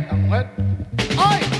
Mujer. ¡Ay!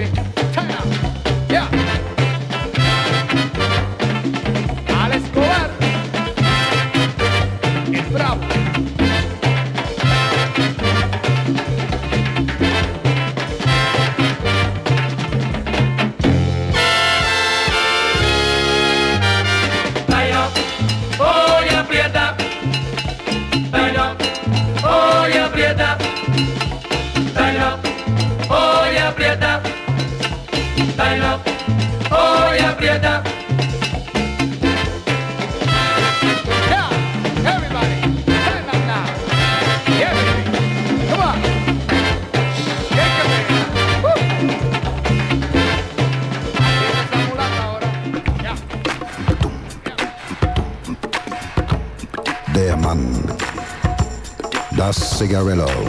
Tighten Ravelo.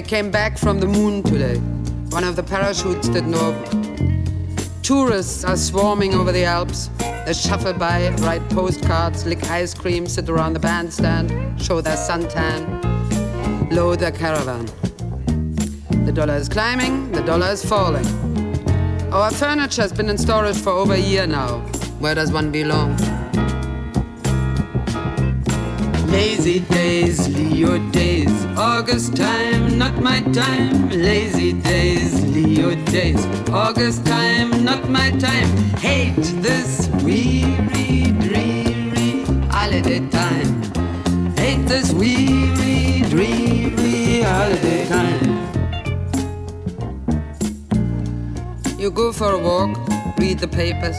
They came back from the moon today. One of the parachutes didn't. Tourists are swarming over the Alps. They shuffle by, write postcards, lick ice cream, sit around the bandstand, show their suntan, load their caravan. The dollar is climbing, the dollar is falling. Our furniture has been in storage for over a year now. Where does one belong? Lazy days, Leo days, August time, not my time. Lazy days, Leo days, August time, not my time. Hate this weary, dreary holiday time. Hate this weary, dreary holiday time. You go for a walk, read the papers.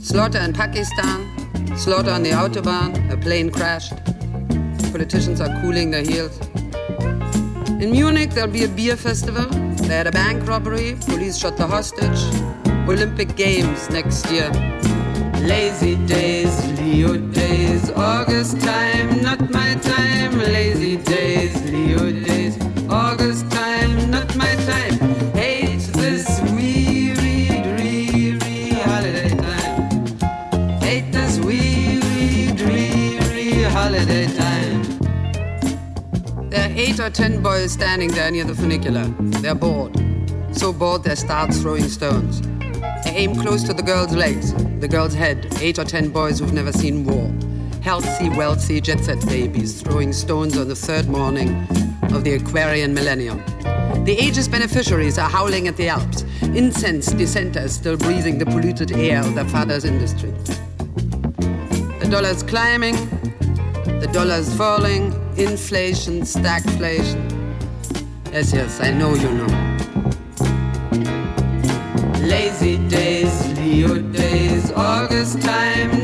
Slaughter in Pakistan, Slaughter on the Autobahn, a plane crashed. Politicians are cooling their heels. In Munich, there'll be a beer festival. They had a bank robbery, police shot the hostage. Olympic Games next year. Lazy days, Leo days, August time, not my time. Lazy days, Leo days, are ten boys standing there near the funicular. They're bored. So bored they start throwing stones. They aim close to the girl's legs, the girl's head. Eight or ten boys who've never seen war. Healthy, wealthy, jet set babies throwing stones on the third morning of the Aquarian millennium. The age's beneficiaries are howling at the Alps. Incensed dissenters still breathing the polluted air of their father's industry. The dollar's climbing, the dollar's falling, inflation, stagflation. Yes, yes, I know you know. Lazy days, Leo days, August time,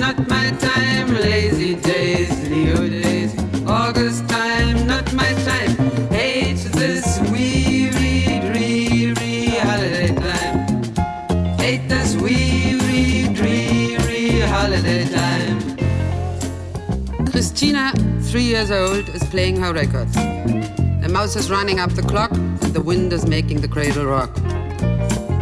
three years old, is playing her records. The mouse is running up the clock, and the wind is making the cradle rock.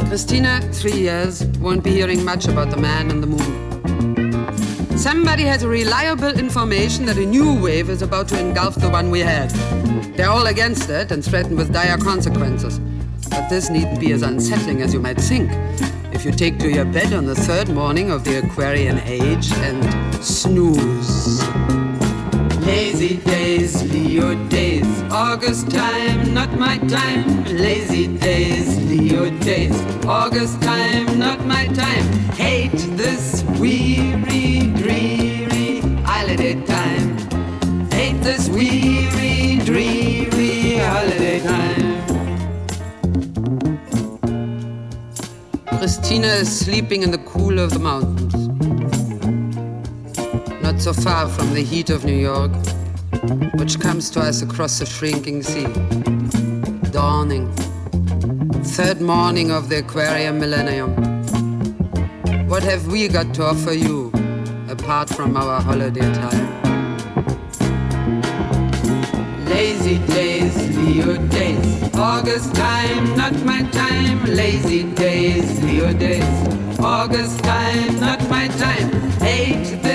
Christina, three years, won't be hearing much about the man on the moon. Somebody has reliable information that a new wave is about to engulf the one we had. They're all against it and threatened with dire consequences. But this needn't be as unsettling as you might think if you take to your bed on the third morning of the Aquarian age and snooze. Hazy days, Leo days. August time, not my time. Lazy days, Leo days. August time, not my time. Hate this weary, dreary holiday time. Hate this weary, dreary holiday time. Christina is sleeping in the cool of the mountains. Not so far from the heat of New York, which comes to us across the shrinking sea. Dawning. Third morning of the Aquarian millennium. What have we got to offer you apart from our holiday time? Lazy days, Leo days. August time, not my time. Lazy days, Leo days. August time, not my time. Hate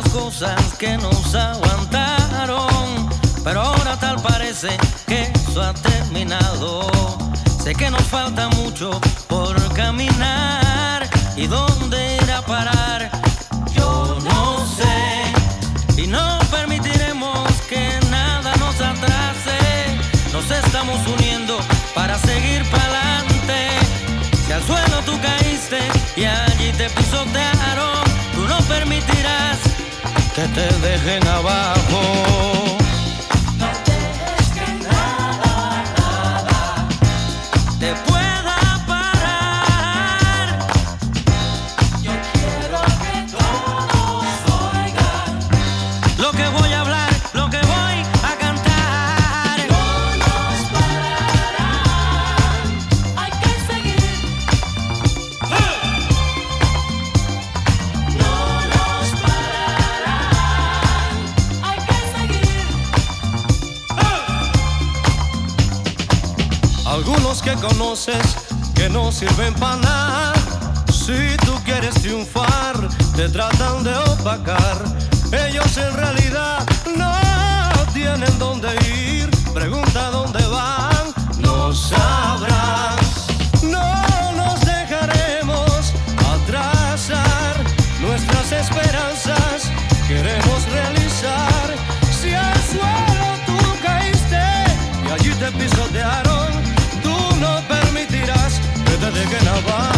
tantas cosas que nos aguantaron, pero ahora tal parece que eso ha terminado. Sé que nos falta mucho por caminar y dónde ir a parar. Yo no sé y no permitiremos que nada nos atrase. Nos estamos uniendo para seguir para adelante. Si al suelo tú caíste y allí te pisotearon, tú no permitirás que te dejen abajo. Que no sirven para nada. Si tú quieres triunfar, te tratan de opacar. Ellos en realidad no tienen dónde ir. Pregunta dónde van, no sabrán. No nos dejaremos atrasar nuestras esperanzas. Queremos realizar. Si al suelo tú caíste y allí te pisotearon, que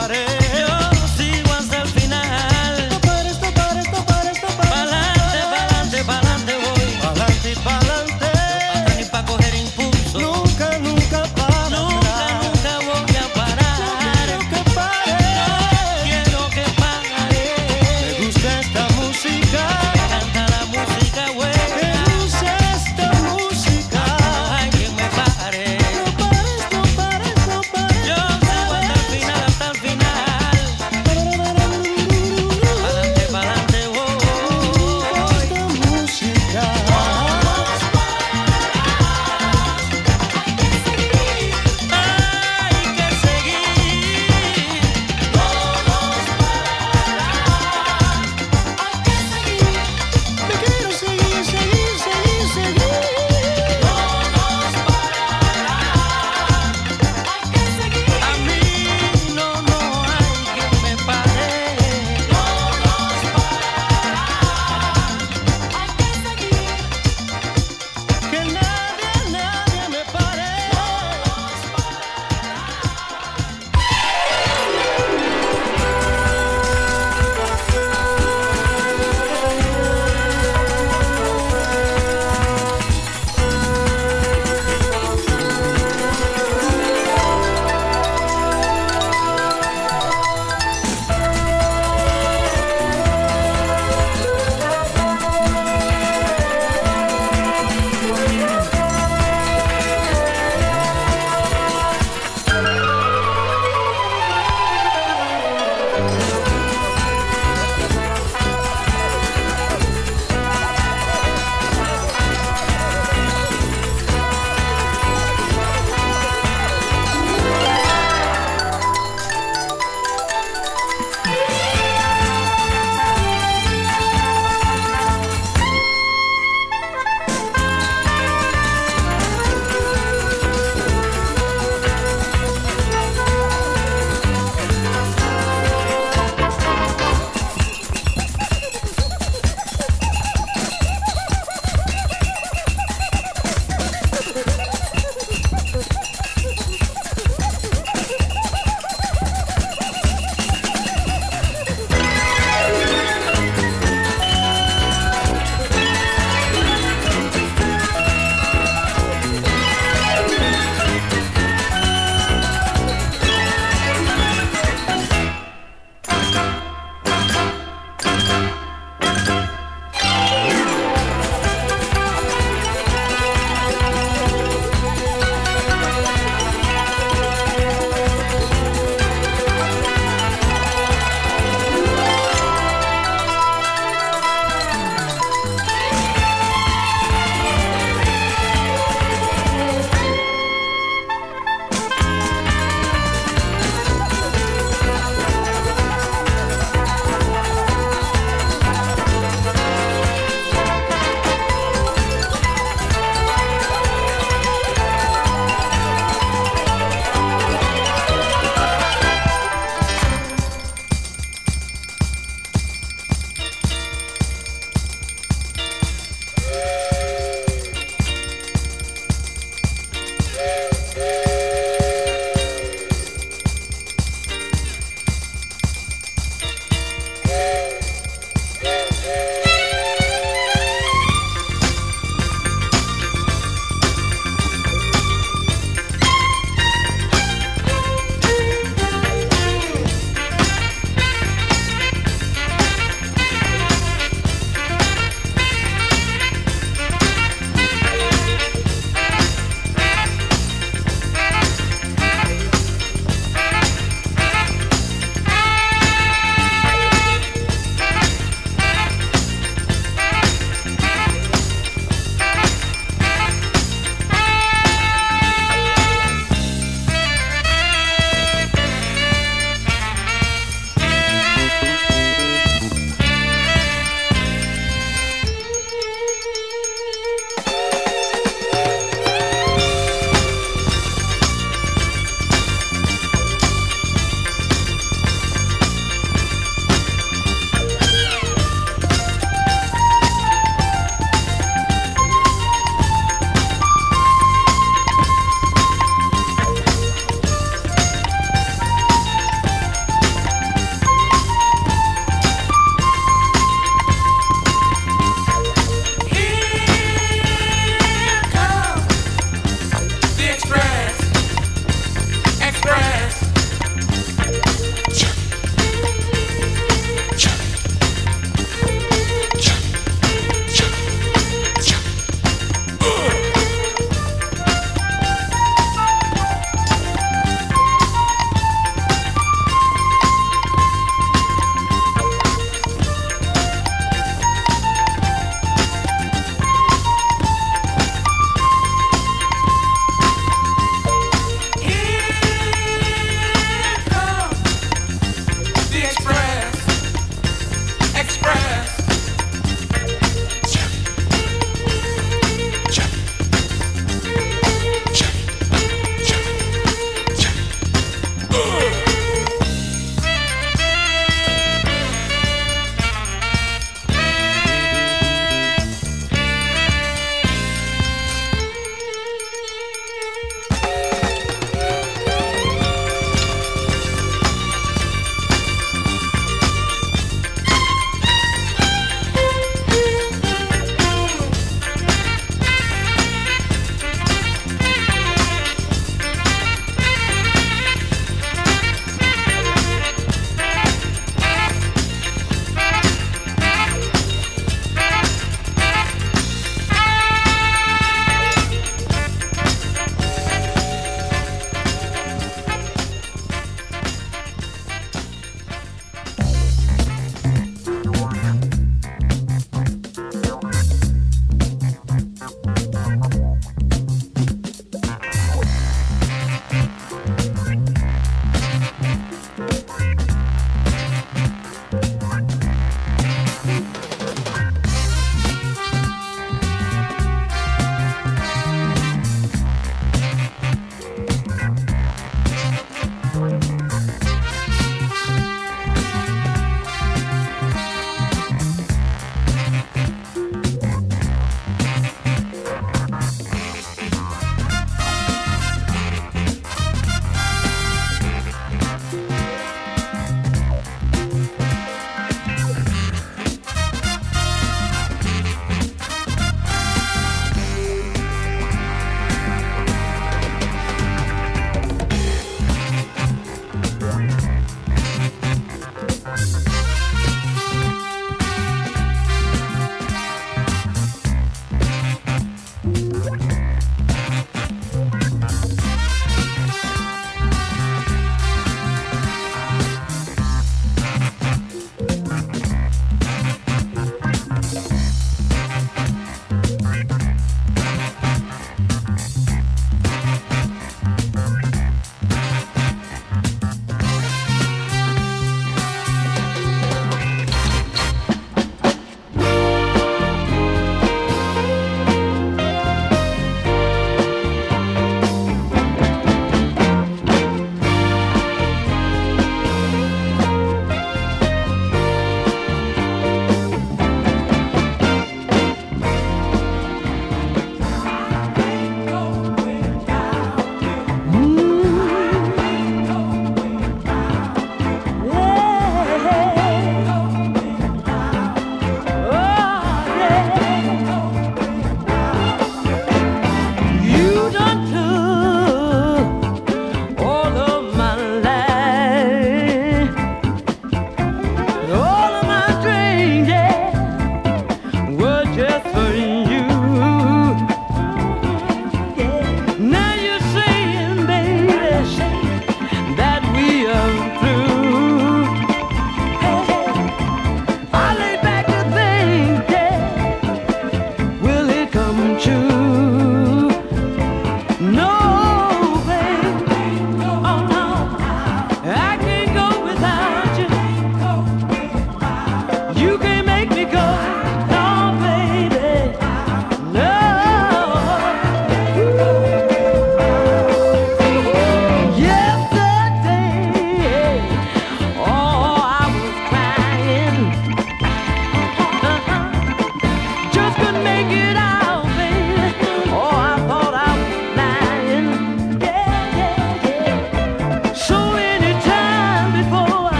que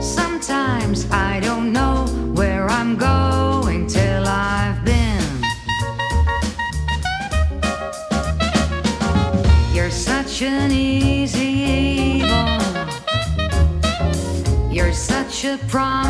Sometimes I don't know where I'm going till I've been. You're such an easy evil. You're such a prime.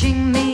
寻觅